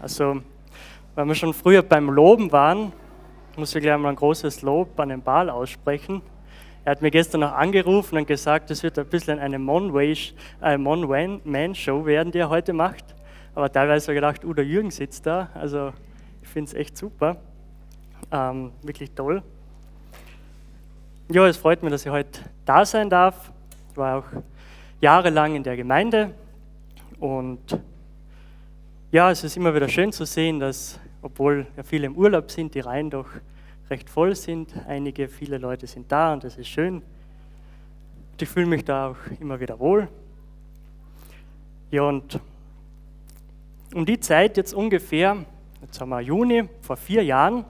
Also, weil wir schon früher beim Loben waren, muss ich gleich mal ein großes Lob an den Ball aussprechen. Er hat mir gestern noch angerufen und gesagt, es wird ein bisschen eine Mon-Man-Show werden, die er heute macht. Aber teilweise habe ich gedacht, der Jürgen sitzt da. Also ich finde es echt super. Ähm, wirklich toll. Ja, es freut mich, dass ich heute da sein darf. Ich war auch jahrelang in der Gemeinde und ja, es ist immer wieder schön zu sehen, dass, obwohl ja viele im Urlaub sind, die Reihen doch recht voll sind. Einige, viele Leute sind da und das ist schön. Ich fühle mich da auch immer wieder wohl. Ja, und um die Zeit jetzt ungefähr, jetzt haben wir Juni, vor vier Jahren,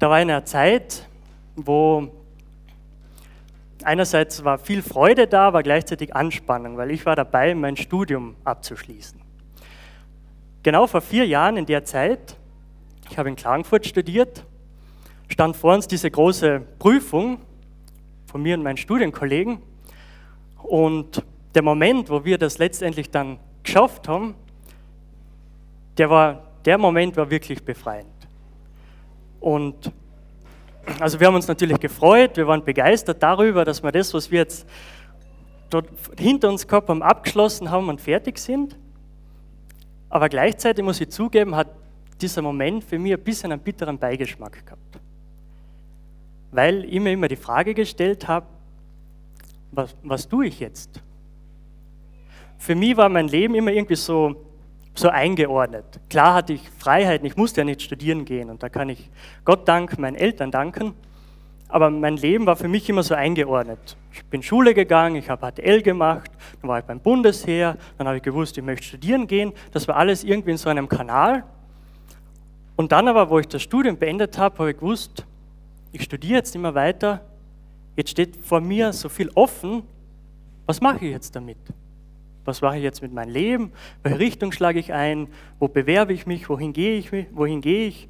da war eine Zeit, wo einerseits war viel Freude da, aber gleichzeitig Anspannung, weil ich war dabei, mein Studium abzuschließen. Genau vor vier Jahren in der Zeit, ich habe in Klagenfurt studiert, stand vor uns diese große Prüfung von mir und meinen Studienkollegen. Und der Moment, wo wir das letztendlich dann geschafft haben, der, war, der Moment war wirklich befreiend. Und also wir haben uns natürlich gefreut, wir waren begeistert darüber, dass wir das, was wir jetzt dort hinter uns gehabt haben, abgeschlossen haben und fertig sind. Aber gleichzeitig muss ich zugeben, hat dieser Moment für mich ein bisschen einen bitteren Beigeschmack gehabt. Weil ich mir immer die Frage gestellt habe, was, was tue ich jetzt? Für mich war mein Leben immer irgendwie so so eingeordnet. Klar hatte ich Freiheiten, ich musste ja nicht studieren gehen und da kann ich Gott danken, meinen Eltern danken. Aber mein Leben war für mich immer so eingeordnet. Ich bin Schule gegangen, ich habe HTL gemacht, dann war ich beim Bundesheer, dann habe ich gewusst, ich möchte studieren gehen. Das war alles irgendwie in so einem Kanal. Und dann aber, wo ich das Studium beendet habe, habe ich gewusst, ich studiere jetzt immer weiter. Jetzt steht vor mir so viel offen. Was mache ich jetzt damit? Was mache ich jetzt mit meinem Leben? Welche Richtung schlage ich ein? Wo bewerbe ich mich? Wohin gehe ich? Wohin gehe ich?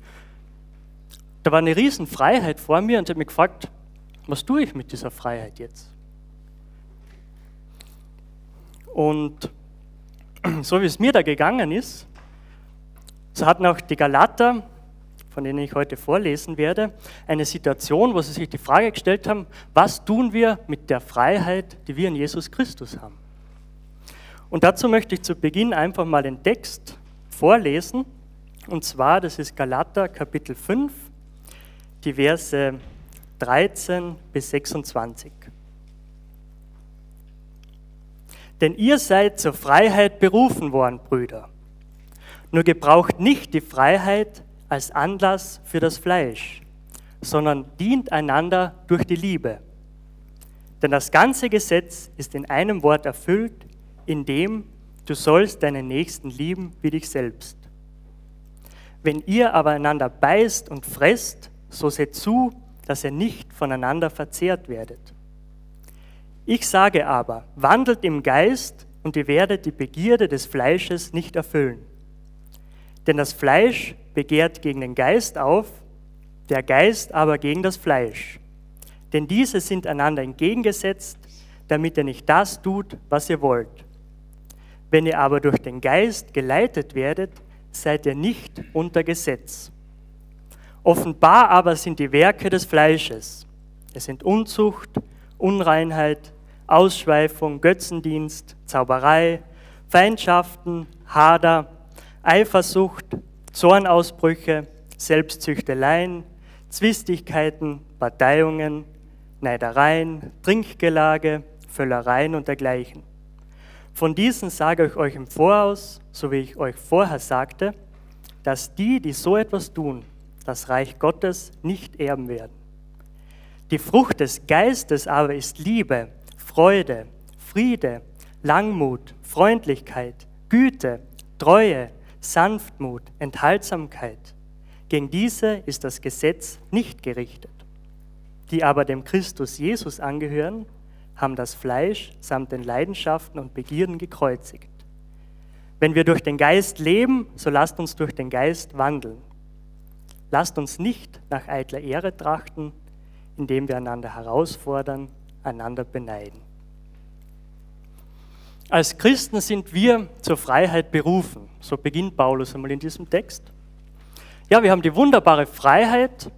Da war eine Riesenfreiheit vor mir und ich habe mich gefragt, was tue ich mit dieser Freiheit jetzt? Und so wie es mir da gegangen ist, so hatten auch die Galater, von denen ich heute vorlesen werde, eine Situation, wo sie sich die Frage gestellt haben, was tun wir mit der Freiheit, die wir in Jesus Christus haben? Und dazu möchte ich zu Beginn einfach mal den Text vorlesen. Und zwar, das ist Galater Kapitel 5, die Verse 13 bis 26. Denn ihr seid zur Freiheit berufen worden, Brüder. Nur gebraucht nicht die Freiheit als Anlass für das Fleisch, sondern dient einander durch die Liebe. Denn das ganze Gesetz ist in einem Wort erfüllt, indem du sollst deinen Nächsten lieben wie dich selbst. Wenn ihr aber einander beißt und fresst, so seht zu, dass ihr nicht voneinander verzehrt werdet. Ich sage aber, wandelt im Geist und ihr werdet die Begierde des Fleisches nicht erfüllen. Denn das Fleisch begehrt gegen den Geist auf, der Geist aber gegen das Fleisch. Denn diese sind einander entgegengesetzt, damit ihr nicht das tut, was ihr wollt. Wenn ihr aber durch den Geist geleitet werdet, seid ihr nicht unter Gesetz. Offenbar aber sind die Werke des Fleisches. Es sind Unzucht, Unreinheit, Ausschweifung, Götzendienst, Zauberei, Feindschaften, Hader, Eifersucht, Zornausbrüche, Selbstzüchteleien, Zwistigkeiten, Parteiungen, Neidereien, Trinkgelage, Völlereien und dergleichen von diesen sage ich euch im Voraus, so wie ich euch vorher sagte, dass die, die so etwas tun, das Reich Gottes nicht erben werden. Die Frucht des Geistes aber ist Liebe, Freude, Friede, Langmut, Freundlichkeit, Güte, Treue, Sanftmut, Enthaltsamkeit. Gegen diese ist das Gesetz nicht gerichtet. Die aber dem Christus Jesus angehören, haben das Fleisch samt den Leidenschaften und Begierden gekreuzigt. Wenn wir durch den Geist leben, so lasst uns durch den Geist wandeln. Lasst uns nicht nach eitler Ehre trachten, indem wir einander herausfordern, einander beneiden. Als Christen sind wir zur Freiheit berufen. So beginnt Paulus einmal in diesem Text. Ja, wir haben die wunderbare Freiheit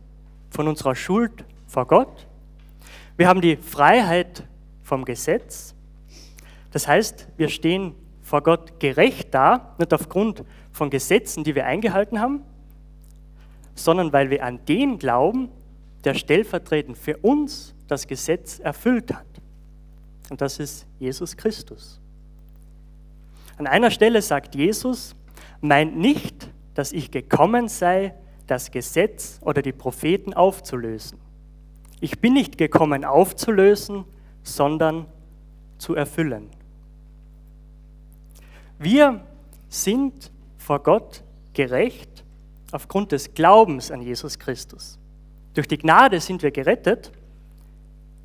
von unserer Schuld vor Gott. Wir haben die Freiheit vom Gesetz. Das heißt, wir stehen vor Gott gerecht da, nicht aufgrund von Gesetzen, die wir eingehalten haben, sondern weil wir an den glauben, der stellvertretend für uns das Gesetz erfüllt hat. Und das ist Jesus Christus. An einer Stelle sagt Jesus, meint nicht, dass ich gekommen sei, das Gesetz oder die Propheten aufzulösen. Ich bin nicht gekommen aufzulösen, sondern zu erfüllen. Wir sind vor Gott gerecht aufgrund des Glaubens an Jesus Christus. Durch die Gnade sind wir gerettet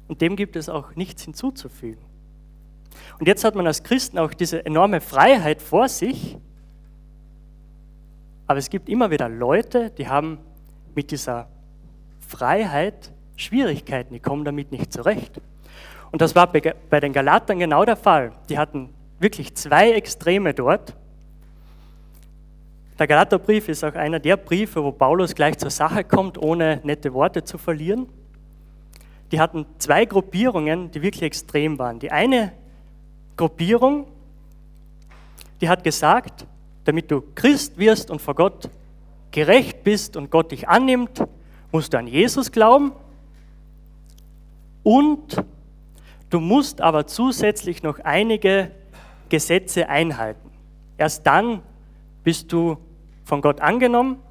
und dem gibt es auch nichts hinzuzufügen. Und jetzt hat man als Christen auch diese enorme Freiheit vor sich, aber es gibt immer wieder Leute, die haben mit dieser Freiheit Schwierigkeiten, die kommen damit nicht zurecht. Und das war bei den Galatern genau der Fall. Die hatten wirklich zwei Extreme dort. Der Galaterbrief ist auch einer der Briefe, wo Paulus gleich zur Sache kommt, ohne nette Worte zu verlieren. Die hatten zwei Gruppierungen, die wirklich extrem waren. Die eine Gruppierung, die hat gesagt, damit du Christ wirst und vor Gott gerecht bist und Gott dich annimmt, musst du an Jesus glauben und du musst aber zusätzlich noch einige Gesetze einhalten. Erst dann bist du von Gott angenommen.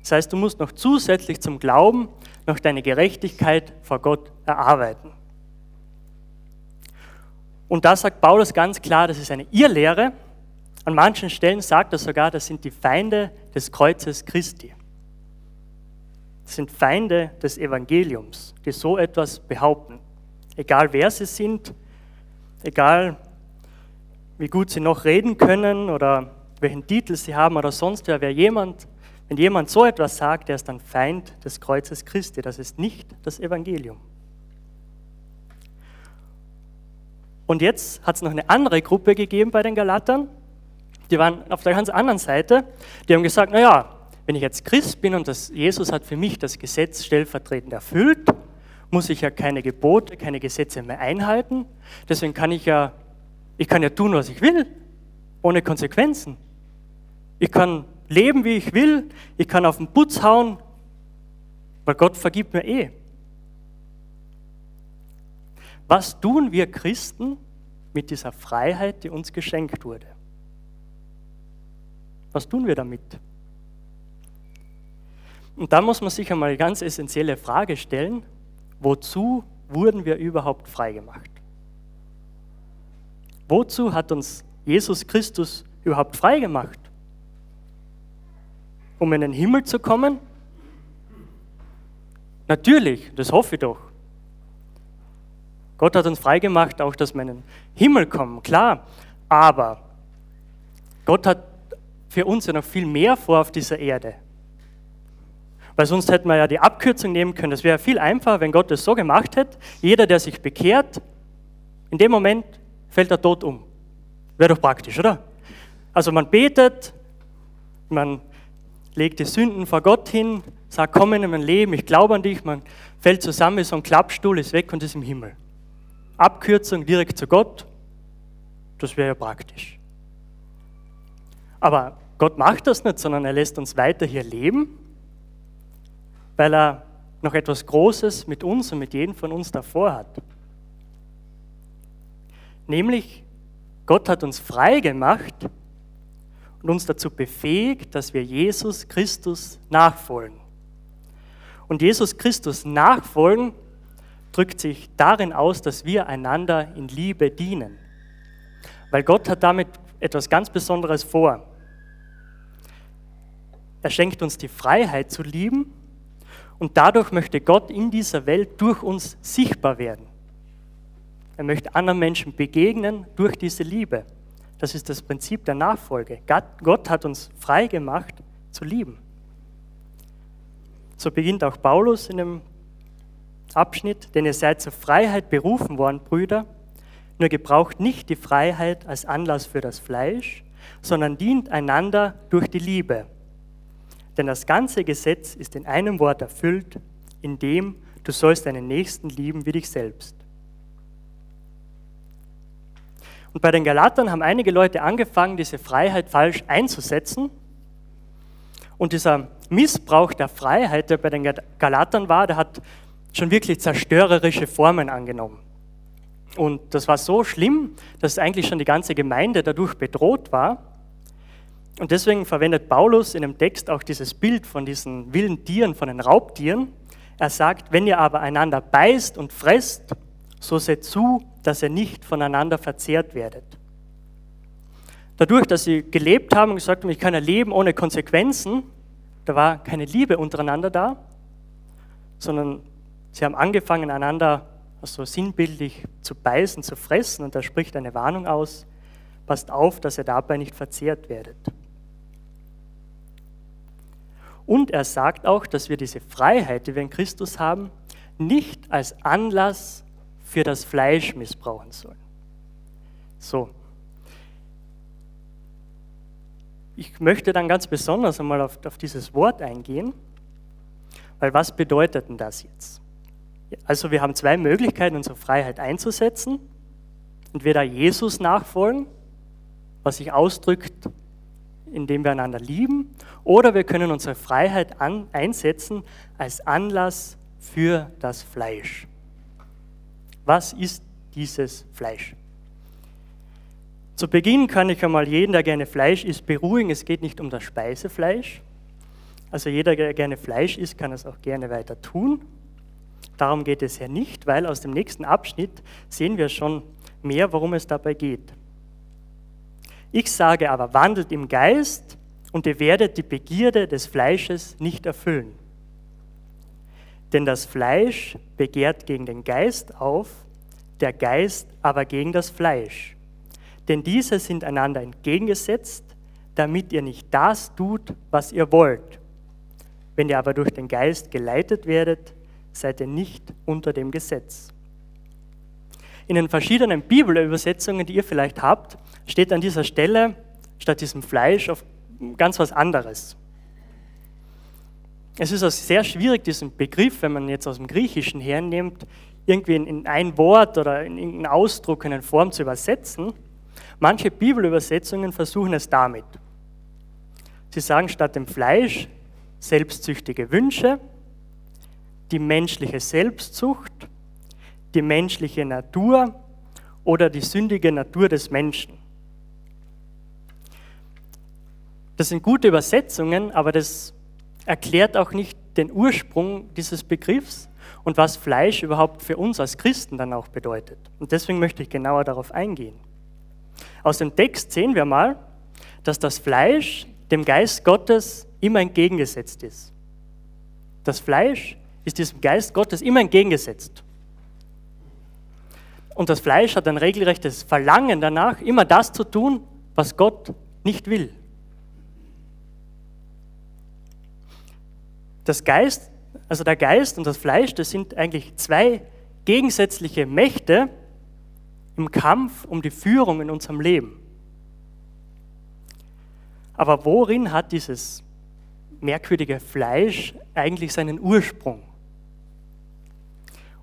Das heißt, du musst noch zusätzlich zum Glauben noch deine Gerechtigkeit vor Gott erarbeiten. Und da sagt Paulus ganz klar, das ist eine Irrlehre. An manchen Stellen sagt er sogar, das sind die Feinde des Kreuzes Christi. Das sind Feinde des Evangeliums, die so etwas behaupten. Egal wer sie sind, egal wie gut sie noch reden können oder welchen Titel sie haben oder sonst wer, wer jemand, wenn jemand so etwas sagt, der ist dann Feind des Kreuzes Christi. Das ist nicht das Evangelium. Und jetzt hat es noch eine andere Gruppe gegeben bei den Galatern. Die waren auf der ganz anderen Seite. Die haben gesagt, naja, wenn ich jetzt Christ bin und das, Jesus hat für mich das Gesetz stellvertretend erfüllt, muss ich ja keine Gebote, keine Gesetze mehr einhalten. Deswegen kann ich ja, ich kann ja tun, was ich will, ohne Konsequenzen. Ich kann leben, wie ich will. Ich kann auf den Putz hauen, weil Gott vergibt mir eh. Was tun wir Christen mit dieser Freiheit, die uns geschenkt wurde? Was tun wir damit? Und da muss man sich einmal eine ganz essentielle Frage stellen, wozu wurden wir überhaupt freigemacht? Wozu hat uns Jesus Christus überhaupt freigemacht? Um in den Himmel zu kommen? Natürlich, das hoffe ich doch. Gott hat uns freigemacht, auch dass wir in den Himmel kommen, klar. Aber Gott hat für uns ja noch viel mehr vor auf dieser Erde. Weil sonst hätten wir ja die Abkürzung nehmen können. Das wäre viel einfacher, wenn Gott es so gemacht hätte. Jeder, der sich bekehrt, in dem Moment fällt er tot um. Wäre doch praktisch, oder? Also man betet, man legt die Sünden vor Gott hin, sagt, komm in mein Leben, ich glaube an dich, man fällt zusammen, so ein Klappstuhl, ist weg und ist im Himmel. Abkürzung direkt zu Gott, das wäre ja praktisch. Aber Gott macht das nicht, sondern er lässt uns weiter hier leben, weil er noch etwas Großes mit uns und mit jedem von uns davor hat. Nämlich, Gott hat uns frei gemacht und uns dazu befähigt, dass wir Jesus Christus nachfolgen. Und Jesus Christus nachfolgen drückt sich darin aus, dass wir einander in Liebe dienen. Weil Gott hat damit etwas ganz Besonderes vor. Er schenkt uns die Freiheit zu lieben und dadurch möchte Gott in dieser Welt durch uns sichtbar werden. Er möchte anderen Menschen begegnen durch diese Liebe. Das ist das Prinzip der Nachfolge. Gott hat uns frei gemacht zu lieben. So beginnt auch Paulus in dem Abschnitt, denn ihr seid zur Freiheit berufen worden, Brüder, nur gebraucht nicht die Freiheit als Anlass für das Fleisch, sondern dient einander durch die Liebe. Denn das ganze Gesetz ist in einem Wort erfüllt, in dem du sollst deinen Nächsten lieben wie dich selbst. Und bei den Galatern haben einige Leute angefangen, diese Freiheit falsch einzusetzen. Und dieser Missbrauch der Freiheit, der bei den Galatern war, der hat schon wirklich zerstörerische Formen angenommen. Und das war so schlimm, dass eigentlich schon die ganze Gemeinde dadurch bedroht war. Und deswegen verwendet Paulus in dem Text auch dieses Bild von diesen wilden Tieren, von den Raubtieren. Er sagt, wenn ihr aber einander beißt und fresst, so seht zu, dass ihr nicht voneinander verzehrt werdet. Dadurch, dass sie gelebt haben und gesagt haben, ich kann ja leben ohne Konsequenzen, da war keine Liebe untereinander da, sondern sie haben angefangen, einander also sinnbildlich zu beißen, zu fressen und da spricht eine Warnung aus, passt auf, dass ihr dabei nicht verzehrt werdet. Und er sagt auch, dass wir diese Freiheit, die wir in Christus haben, nicht als Anlass für das Fleisch missbrauchen sollen. So. Ich möchte dann ganz besonders einmal auf, auf dieses Wort eingehen, weil was bedeutet denn das jetzt? Also wir haben zwei Möglichkeiten, unsere Freiheit einzusetzen. Entweder Jesus nachfolgen, was sich ausdrückt indem wir einander lieben, oder wir können unsere Freiheit an, einsetzen als Anlass für das Fleisch. Was ist dieses Fleisch? Zu Beginn kann ich einmal jeden, der gerne Fleisch isst, beruhigen, es geht nicht um das Speisefleisch. Also jeder, der gerne Fleisch isst, kann es auch gerne weiter tun. Darum geht es ja nicht, weil aus dem nächsten Abschnitt sehen wir schon mehr, worum es dabei geht. Ich sage aber, wandelt im Geist und ihr werdet die Begierde des Fleisches nicht erfüllen. Denn das Fleisch begehrt gegen den Geist auf, der Geist aber gegen das Fleisch. Denn diese sind einander entgegengesetzt, damit ihr nicht das tut, was ihr wollt. Wenn ihr aber durch den Geist geleitet werdet, seid ihr nicht unter dem Gesetz. In den verschiedenen Bibelübersetzungen, die ihr vielleicht habt, steht an dieser Stelle statt diesem Fleisch auf ganz was anderes. Es ist also sehr schwierig, diesen Begriff, wenn man jetzt aus dem Griechischen hernimmt, irgendwie in ein Wort oder in irgendeinen Ausdruck, in eine Form zu übersetzen. Manche Bibelübersetzungen versuchen es damit. Sie sagen statt dem Fleisch selbstsüchtige Wünsche, die menschliche Selbstsucht, die menschliche Natur oder die sündige Natur des Menschen. Das sind gute Übersetzungen, aber das erklärt auch nicht den Ursprung dieses Begriffs und was Fleisch überhaupt für uns als Christen dann auch bedeutet. Und deswegen möchte ich genauer darauf eingehen. Aus dem Text sehen wir mal, dass das Fleisch dem Geist Gottes immer entgegengesetzt ist. Das Fleisch ist diesem Geist Gottes immer entgegengesetzt. Und das Fleisch hat ein regelrechtes Verlangen danach, immer das zu tun, was Gott nicht will. Das Geist, also der Geist und das Fleisch, das sind eigentlich zwei gegensätzliche Mächte im Kampf um die Führung in unserem Leben. Aber worin hat dieses merkwürdige Fleisch eigentlich seinen Ursprung?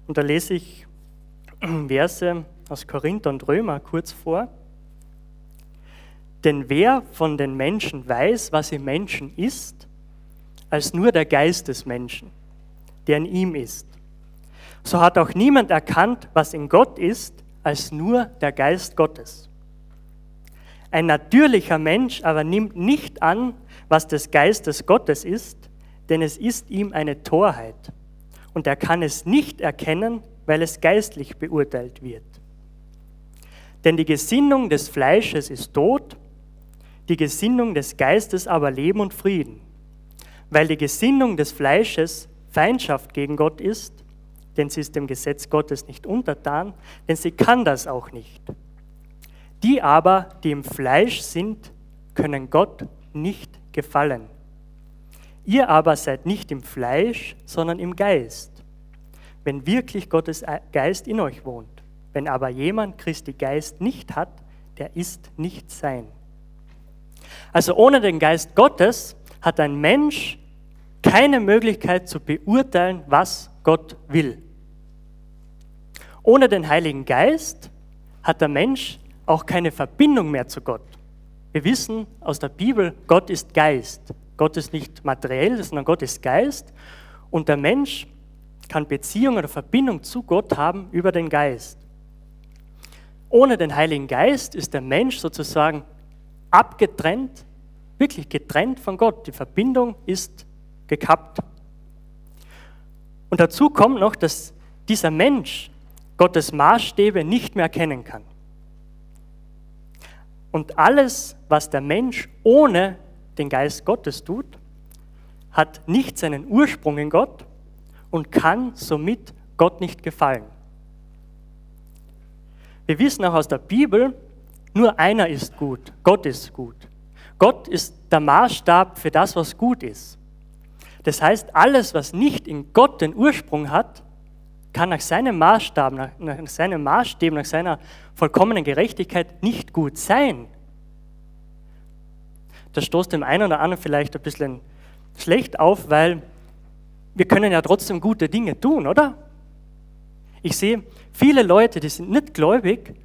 Und da lese ich Verse aus Korinther und Römer kurz vor. Denn wer von den Menschen weiß, was im Menschen ist, als nur der Geist des Menschen, der in ihm ist. So hat auch niemand erkannt, was in Gott ist, als nur der Geist Gottes. Ein natürlicher Mensch aber nimmt nicht an, was des Geistes Gottes ist, denn es ist ihm eine Torheit. Und er kann es nicht erkennen, weil es geistlich beurteilt wird. Denn die Gesinnung des Fleisches ist Tod, die Gesinnung des Geistes aber Leben und Frieden weil die Gesinnung des Fleisches Feindschaft gegen Gott ist, denn sie ist dem Gesetz Gottes nicht untertan, denn sie kann das auch nicht. Die aber, die im Fleisch sind, können Gott nicht gefallen. Ihr aber seid nicht im Fleisch, sondern im Geist, wenn wirklich Gottes Geist in euch wohnt. Wenn aber jemand Christi Geist nicht hat, der ist nicht sein. Also ohne den Geist Gottes hat ein Mensch keine Möglichkeit zu beurteilen, was Gott will. Ohne den Heiligen Geist hat der Mensch auch keine Verbindung mehr zu Gott. Wir wissen aus der Bibel, Gott ist Geist. Gott ist nicht materiell, sondern Gott ist Geist. Und der Mensch kann Beziehung oder Verbindung zu Gott haben über den Geist. Ohne den Heiligen Geist ist der Mensch sozusagen abgetrennt, wirklich getrennt von Gott. Die Verbindung ist gekappt. Und dazu kommt noch, dass dieser Mensch Gottes Maßstäbe nicht mehr erkennen kann. Und alles, was der Mensch ohne den Geist Gottes tut, hat nicht seinen Ursprung in Gott und kann somit Gott nicht gefallen. Wir wissen auch aus der Bibel, nur einer ist gut, Gott ist gut. Gott ist der Maßstab für das, was gut ist. Das heißt, alles, was nicht in Gott den Ursprung hat, kann nach seinem Maßstab, nach, nach seinem Maßstab, nach seiner vollkommenen Gerechtigkeit nicht gut sein. Das stoßt dem einen oder anderen vielleicht ein bisschen schlecht auf, weil wir können ja trotzdem gute Dinge tun, oder? Ich sehe viele Leute, die sind nicht gläubig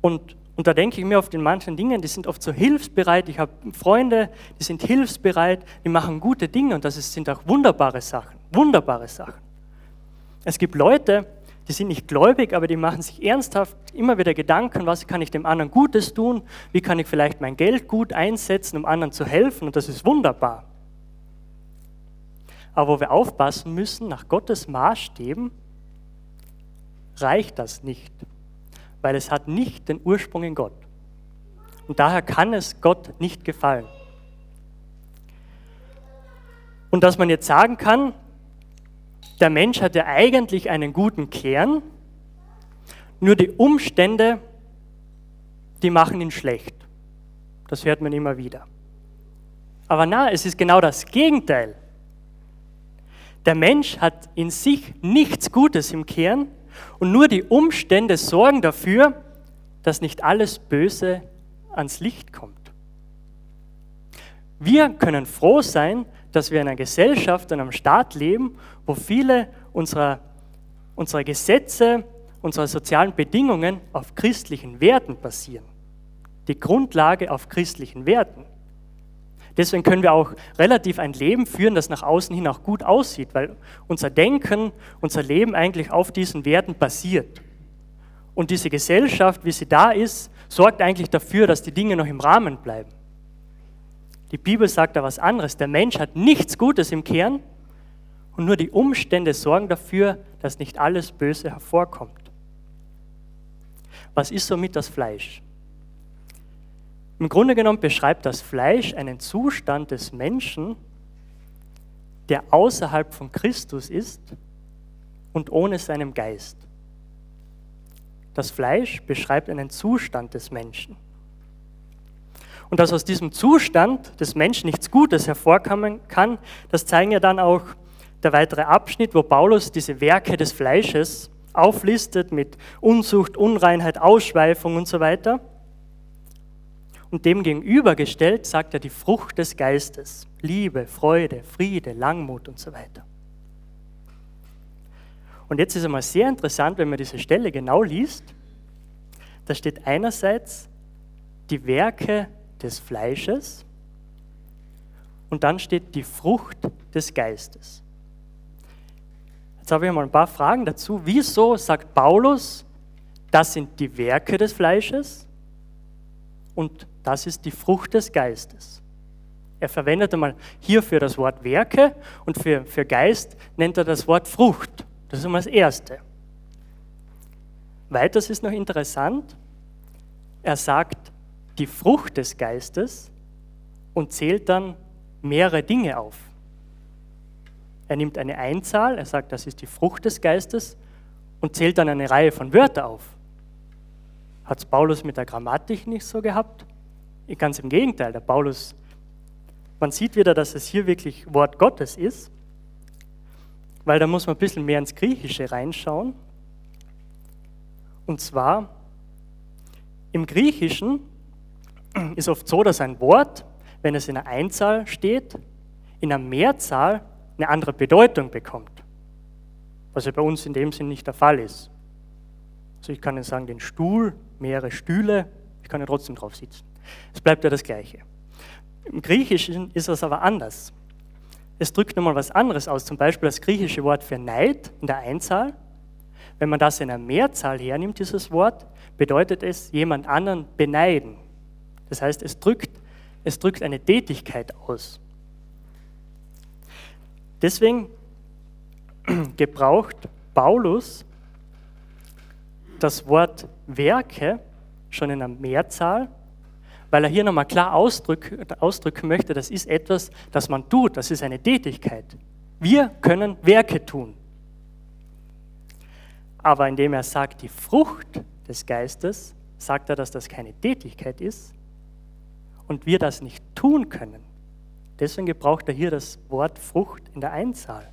und, und da denke ich mir oft in manchen Dingen, die sind oft so hilfsbereit. Ich habe Freunde, die sind hilfsbereit, die machen gute Dinge und das sind auch wunderbare Sachen, wunderbare Sachen. Es gibt Leute, die sind nicht gläubig, aber die machen sich ernsthaft immer wieder Gedanken, was kann ich dem anderen Gutes tun, wie kann ich vielleicht mein Geld gut einsetzen, um anderen zu helfen und das ist wunderbar. Aber wo wir aufpassen müssen, nach Gottes Maßstäben reicht das nicht, weil es hat nicht den Ursprung in Gott. Und daher kann es Gott nicht gefallen. Und dass man jetzt sagen kann, der Mensch hat ja eigentlich einen guten Kern, nur die Umstände, die machen ihn schlecht. Das hört man immer wieder. Aber na, es ist genau das Gegenteil. Der Mensch hat in sich nichts Gutes im Kern und nur die Umstände sorgen dafür, dass nicht alles Böse ans Licht kommt. Wir können froh sein, dass wir in einer Gesellschaft und einem Staat leben, wo viele unserer, unserer Gesetze, unserer sozialen Bedingungen auf christlichen Werten basieren. Die Grundlage auf christlichen Werten. Deswegen können wir auch relativ ein Leben führen, das nach außen hin auch gut aussieht, weil unser Denken, unser Leben eigentlich auf diesen Werten basiert. Und diese Gesellschaft, wie sie da ist, sorgt eigentlich dafür, dass die Dinge noch im Rahmen bleiben. Die Bibel sagt da was anderes. Der Mensch hat nichts Gutes im Kern und nur die Umstände sorgen dafür, dass nicht alles Böse hervorkommt. Was ist somit das Fleisch? Im Grunde genommen beschreibt das Fleisch einen Zustand des Menschen, der außerhalb von Christus ist und ohne seinem Geist. Das Fleisch beschreibt einen Zustand des Menschen. Und dass aus diesem Zustand des Menschen nichts Gutes hervorkommen kann, das zeigen ja dann auch der weitere Abschnitt, wo Paulus diese Werke des Fleisches auflistet mit Unzucht, Unreinheit, Ausschweifung und so weiter. Und dem gegenübergestellt sagt er die Frucht des Geistes. Liebe, Freude, Friede, Langmut und so weiter. Und jetzt ist einmal sehr interessant, wenn man diese Stelle genau liest. Da steht einerseits die Werke des Fleisches und dann steht die Frucht des Geistes. Jetzt habe ich mal ein paar Fragen dazu. Wieso sagt Paulus, das sind die Werke des Fleisches und das ist die Frucht des Geistes. Er verwendet einmal hierfür das Wort Werke und für, für Geist nennt er das Wort Frucht. Das ist einmal das Erste. Weiters ist noch interessant, er sagt die Frucht des Geistes und zählt dann mehrere Dinge auf. Er nimmt eine Einzahl, er sagt, das ist die Frucht des Geistes und zählt dann eine Reihe von Wörtern auf. Hat es Paulus mit der Grammatik nicht so gehabt? Ganz im Gegenteil, der Paulus, man sieht wieder, dass es hier wirklich Wort Gottes ist, weil da muss man ein bisschen mehr ins Griechische reinschauen. Und zwar, im Griechischen ist oft so, dass ein Wort, wenn es in einer Einzahl steht, in einer Mehrzahl eine andere Bedeutung bekommt. Was ja bei uns in dem Sinn nicht der Fall ist. Also ich kann Ihnen sagen, den Stuhl, mehrere Stühle, ich kann ja trotzdem drauf sitzen. Es bleibt ja das Gleiche. Im Griechischen ist das aber anders. Es drückt nochmal was anderes aus, zum Beispiel das griechische Wort für Neid in der Einzahl. Wenn man das in der Mehrzahl hernimmt, dieses Wort, bedeutet es jemand anderen beneiden. Das heißt, es drückt, es drückt eine Tätigkeit aus. Deswegen gebraucht Paulus das Wort Werke schon in der Mehrzahl, weil er hier nochmal klar ausdrück, ausdrücken möchte, das ist etwas, das man tut, das ist eine Tätigkeit. Wir können Werke tun. Aber indem er sagt, die Frucht des Geistes, sagt er, dass das keine Tätigkeit ist und wir das nicht tun können. Deswegen gebraucht er hier das Wort Frucht in der Einzahl.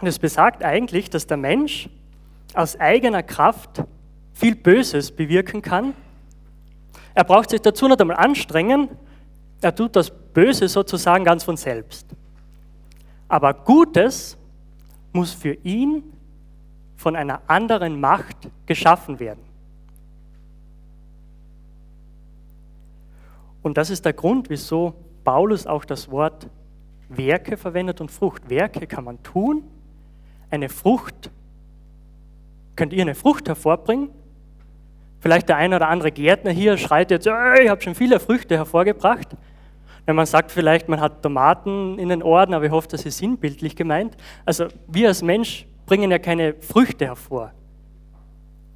Und es besagt eigentlich, dass der Mensch aus eigener Kraft viel Böses bewirken kann. Er braucht sich dazu nicht einmal anstrengen, er tut das Böse sozusagen ganz von selbst. Aber Gutes muss für ihn von einer anderen Macht geschaffen werden. Und das ist der Grund, wieso Paulus auch das Wort Werke verwendet und Frucht. Werke kann man tun, eine Frucht, könnt ihr eine Frucht hervorbringen? Vielleicht der eine oder andere Gärtner hier schreit jetzt, ich habe schon viele Früchte hervorgebracht. Wenn man sagt vielleicht, man hat Tomaten in den Orden, aber ich hoffe, das ist sinnbildlich gemeint. Also wir als Mensch bringen ja keine Früchte hervor.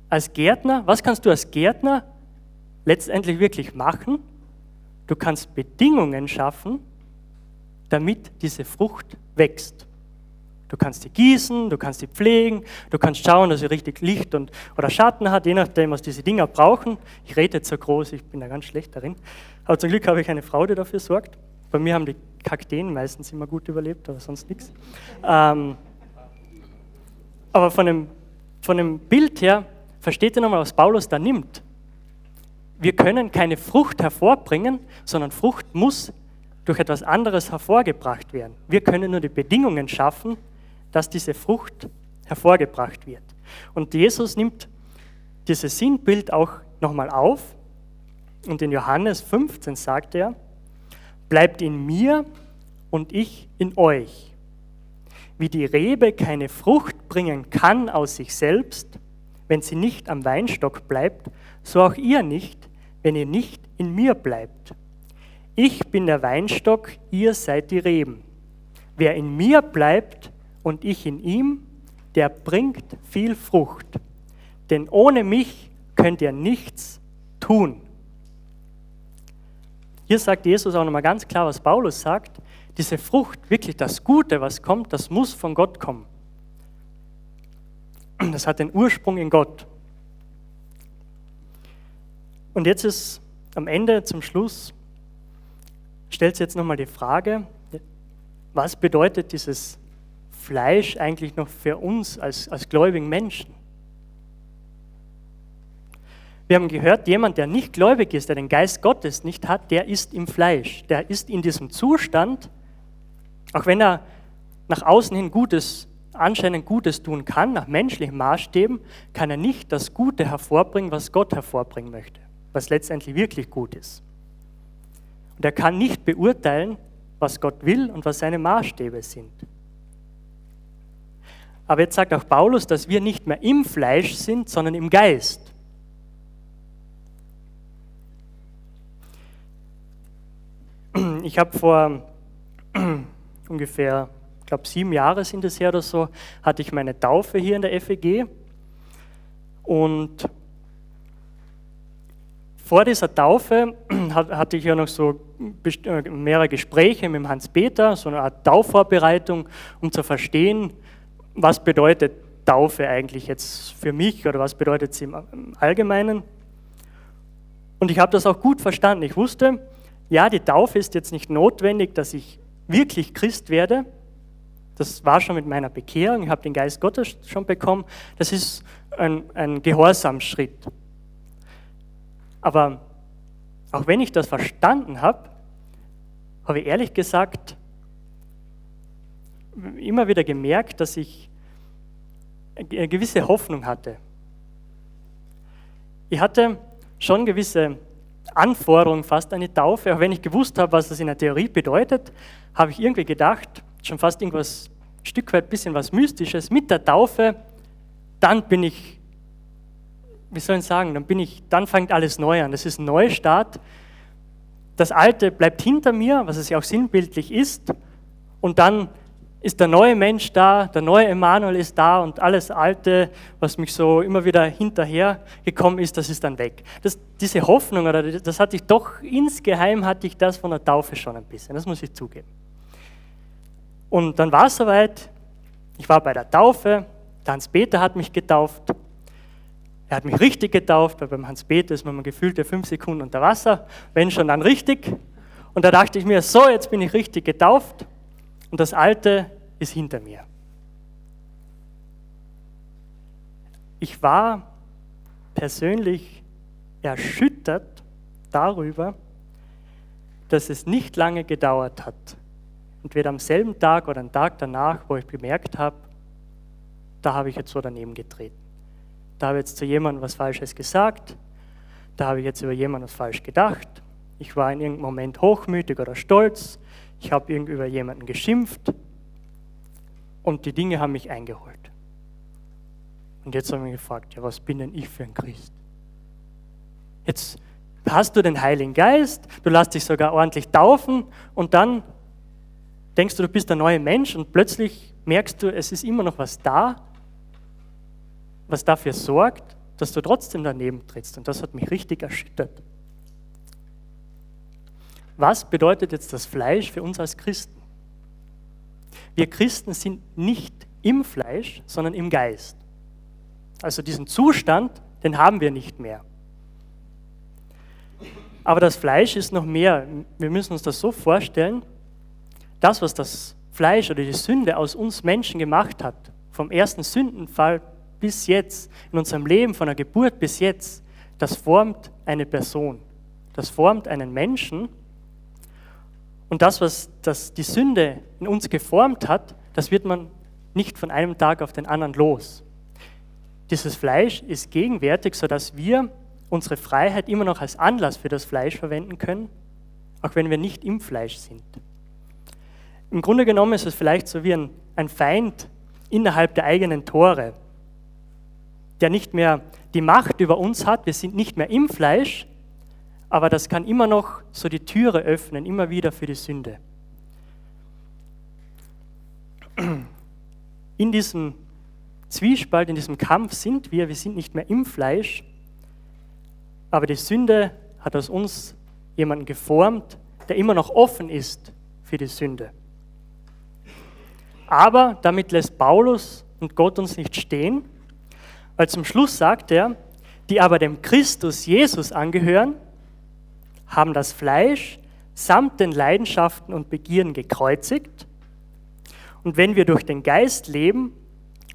Als Gärtner, was kannst du als Gärtner letztendlich wirklich machen? Du kannst Bedingungen schaffen, damit diese Frucht wächst. Du kannst sie gießen, du kannst sie pflegen, du kannst schauen, dass sie richtig Licht und, oder Schatten hat, je nachdem, was diese Dinger brauchen. Ich rede jetzt so groß, ich bin da ganz schlecht darin. Aber zum Glück habe ich eine Frau, die dafür sorgt. Bei mir haben die Kakteen meistens immer gut überlebt, aber sonst nichts. Ähm, aber von dem, von dem Bild her, versteht ihr nochmal, was Paulus da nimmt? Wir können keine Frucht hervorbringen, sondern Frucht muss durch etwas anderes hervorgebracht werden. Wir können nur die Bedingungen schaffen, dass diese Frucht hervorgebracht wird. Und Jesus nimmt dieses Sinnbild auch nochmal auf und in Johannes 15 sagt er, bleibt in mir und ich in euch. Wie die Rebe keine Frucht bringen kann aus sich selbst, wenn sie nicht am Weinstock bleibt, so auch ihr nicht, wenn ihr nicht in mir bleibt. Ich bin der Weinstock, ihr seid die Reben. Wer in mir bleibt und ich in ihm, der bringt viel Frucht. Denn ohne mich könnt ihr nichts tun. Hier sagt Jesus auch nochmal ganz klar, was Paulus sagt. Diese Frucht, wirklich das Gute, was kommt, das muss von Gott kommen. Das hat den Ursprung in Gott. Und jetzt ist am Ende, zum Schluss, stellt sich jetzt nochmal die Frage, was bedeutet dieses Fleisch eigentlich noch für uns als, als gläubigen Menschen? Wir haben gehört, jemand, der nicht gläubig ist, der den Geist Gottes nicht hat, der ist im Fleisch. Der ist in diesem Zustand, auch wenn er nach außen hin Gutes, anscheinend Gutes tun kann, nach menschlichen Maßstäben, kann er nicht das Gute hervorbringen, was Gott hervorbringen möchte, was letztendlich wirklich gut ist. Und er kann nicht beurteilen, was Gott will und was seine Maßstäbe sind. Aber jetzt sagt auch Paulus, dass wir nicht mehr im Fleisch sind, sondern im Geist. Ich habe vor ungefähr, ich glaube sieben Jahre sind es her oder so, hatte ich meine Taufe hier in der FEG. Und vor dieser Taufe hatte ich ja noch so äh, mehrere Gespräche mit Hans-Peter, so eine Art Taufvorbereitung, um zu verstehen, was bedeutet Taufe eigentlich jetzt für mich oder was bedeutet sie im Allgemeinen. Und ich habe das auch gut verstanden. Ich wusste, ja, die Taufe ist jetzt nicht notwendig, dass ich wirklich Christ werde. Das war schon mit meiner Bekehrung. Ich habe den Geist Gottes schon bekommen. Das ist ein, ein Gehorsamsschritt. Aber auch wenn ich das verstanden habe, habe ich ehrlich gesagt immer wieder gemerkt, dass ich eine gewisse Hoffnung hatte. Ich hatte schon gewisse Anforderungen fast an die Taufe, auch wenn ich gewusst habe, was das in der Theorie bedeutet, habe ich irgendwie gedacht, schon fast irgendwas, ein Stück weit ein bisschen was Mystisches, mit der Taufe, dann bin ich, wie soll ich sagen, dann bin ich, dann fängt alles neu an. Das ist ein Neustart. Das Alte bleibt hinter mir, was es ja auch sinnbildlich ist, und dann ist der neue Mensch da, der neue Emanuel ist da und alles Alte, was mich so immer wieder hinterher gekommen ist, das ist dann weg. Das, diese Hoffnung, oder das hatte ich doch insgeheim, hatte ich das von der Taufe schon ein bisschen, das muss ich zugeben. Und dann war es soweit, ich war bei der Taufe, der Hans-Peter hat mich getauft, er hat mich richtig getauft, weil beim Hans-Peter ist man gefühlte fünf Sekunden unter Wasser, wenn schon dann richtig. Und da dachte ich mir, so, jetzt bin ich richtig getauft und das Alte ist hinter mir. Ich war persönlich erschüttert darüber, dass es nicht lange gedauert hat, entweder am selben Tag oder am Tag danach, wo ich bemerkt habe, da habe ich jetzt so daneben getreten. Da habe ich jetzt zu jemandem was Falsches gesagt, da habe ich jetzt über jemanden was falsch gedacht. Ich war in irgendeinem Moment hochmütig oder stolz, ich habe über jemanden geschimpft und die Dinge haben mich eingeholt. Und jetzt habe ich mich gefragt, ja, was bin denn ich für ein Christ? Jetzt hast du den Heiligen Geist, du lässt dich sogar ordentlich taufen und dann denkst du, du bist der neue Mensch und plötzlich merkst du, es ist immer noch was da, was dafür sorgt, dass du trotzdem daneben trittst. Und das hat mich richtig erschüttert was bedeutet jetzt das Fleisch für uns als Christen? Wir Christen sind nicht im Fleisch, sondern im Geist. Also diesen Zustand, den haben wir nicht mehr. Aber das Fleisch ist noch mehr. Wir müssen uns das so vorstellen, das, was das Fleisch oder die Sünde aus uns Menschen gemacht hat, vom ersten Sündenfall bis jetzt, in unserem Leben, von der Geburt bis jetzt, das formt eine Person. Das formt einen Menschen und das, was das, die Sünde in uns geformt hat, das wird man nicht von einem Tag auf den anderen los. Dieses Fleisch ist gegenwärtig, sodass wir unsere Freiheit immer noch als Anlass für das Fleisch verwenden können, auch wenn wir nicht im Fleisch sind. Im Grunde genommen ist es vielleicht so wie ein, ein Feind innerhalb der eigenen Tore, der nicht mehr die Macht über uns hat. Wir sind nicht mehr im Fleisch, aber das kann immer noch so die Türe öffnen, immer wieder für die Sünde. In diesem Zwiespalt, in diesem Kampf sind wir, wir sind nicht mehr im Fleisch, aber die Sünde hat aus uns jemanden geformt, der immer noch offen ist für die Sünde. Aber damit lässt Paulus und Gott uns nicht stehen, weil zum Schluss sagt er, die aber dem Christus Jesus angehören, haben das Fleisch samt den Leidenschaften und Begierden gekreuzigt. Und wenn wir durch den Geist leben,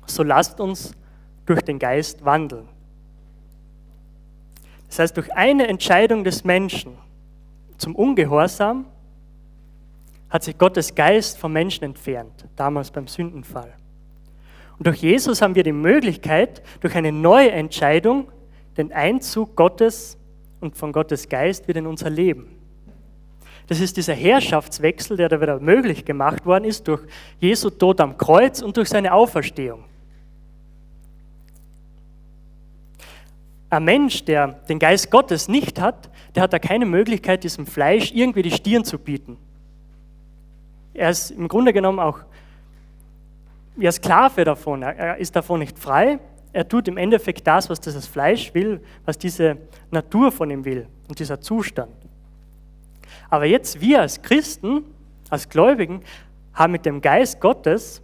so lasst uns durch den Geist wandeln. Das heißt, durch eine Entscheidung des Menschen zum Ungehorsam hat sich Gottes Geist vom Menschen entfernt, damals beim Sündenfall. Und durch Jesus haben wir die Möglichkeit, durch eine neue Entscheidung den Einzug Gottes und von Gottes Geist wieder in unser Leben. Das ist dieser Herrschaftswechsel, der da wieder möglich gemacht worden ist durch Jesu Tod am Kreuz und durch seine Auferstehung. Ein Mensch, der den Geist Gottes nicht hat, der hat da keine Möglichkeit, diesem Fleisch irgendwie die Stirn zu bieten. Er ist im Grunde genommen auch ja, Sklave davon. Er ist davon nicht frei er tut im Endeffekt das, was dieses Fleisch will, was diese Natur von ihm will und dieser Zustand. Aber jetzt wir als Christen, als Gläubigen, haben mit dem Geist Gottes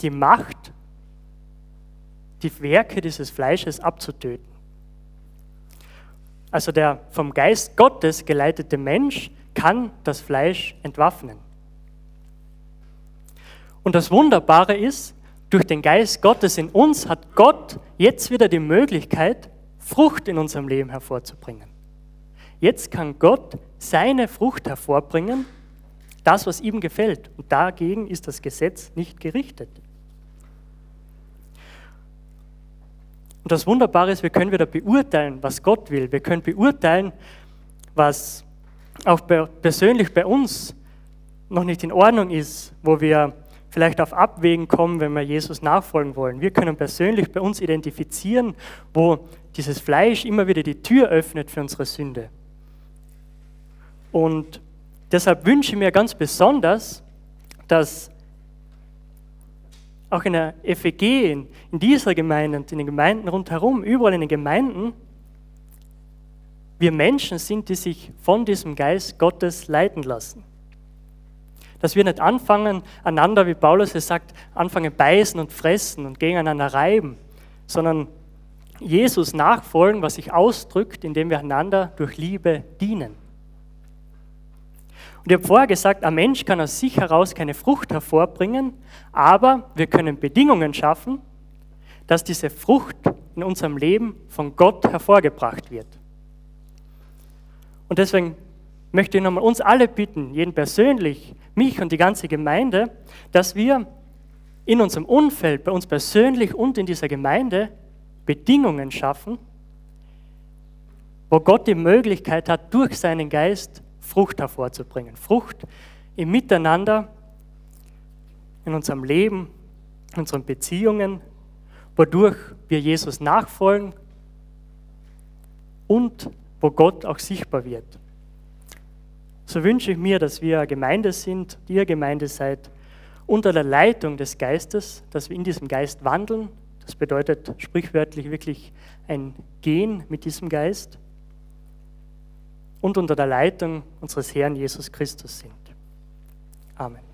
die Macht, die Werke dieses Fleisches abzutöten. Also der vom Geist Gottes geleitete Mensch kann das Fleisch entwaffnen. Und das Wunderbare ist, durch den Geist Gottes in uns hat Gott jetzt wieder die Möglichkeit, Frucht in unserem Leben hervorzubringen. Jetzt kann Gott seine Frucht hervorbringen, das, was ihm gefällt. Und dagegen ist das Gesetz nicht gerichtet. Und das Wunderbare ist, wir können wieder beurteilen, was Gott will. Wir können beurteilen, was auch persönlich bei uns noch nicht in Ordnung ist, wo wir vielleicht auf Abwägen kommen, wenn wir Jesus nachfolgen wollen. Wir können persönlich bei uns identifizieren, wo dieses Fleisch immer wieder die Tür öffnet für unsere Sünde. Und deshalb wünsche ich mir ganz besonders, dass auch in der FEG, in, dieser Gemeinde und in den Gemeinden rundherum, überall in den Gemeinden, wir Menschen sind, die sich von diesem Geist Gottes leiten lassen. Dass wir nicht anfangen, einander, wie Paulus es sagt, anfangen beißen und fressen und gegeneinander reiben, sondern Jesus nachfolgen, was sich ausdrückt, indem wir einander durch Liebe dienen. Und ich habe vorher gesagt, ein Mensch kann aus sich heraus keine Frucht hervorbringen, aber wir können Bedingungen schaffen, dass diese Frucht in unserem Leben von Gott hervorgebracht wird. Und deswegen möchte ich nochmal uns alle bitten, jeden persönlich, mich und die ganze Gemeinde, dass wir in unserem Umfeld, bei uns persönlich und in dieser Gemeinde Bedingungen schaffen, wo Gott die Möglichkeit hat, durch seinen Geist Frucht hervorzubringen. Frucht im Miteinander, in unserem Leben, in unseren Beziehungen, wodurch wir Jesus nachfolgen und wo Gott auch sichtbar wird. So wünsche ich mir, dass wir Gemeinde sind, ihr Gemeinde seid, unter der Leitung des Geistes, dass wir in diesem Geist wandeln. Das bedeutet sprichwörtlich wirklich ein Gehen mit diesem Geist und unter der Leitung unseres Herrn Jesus Christus sind. Amen.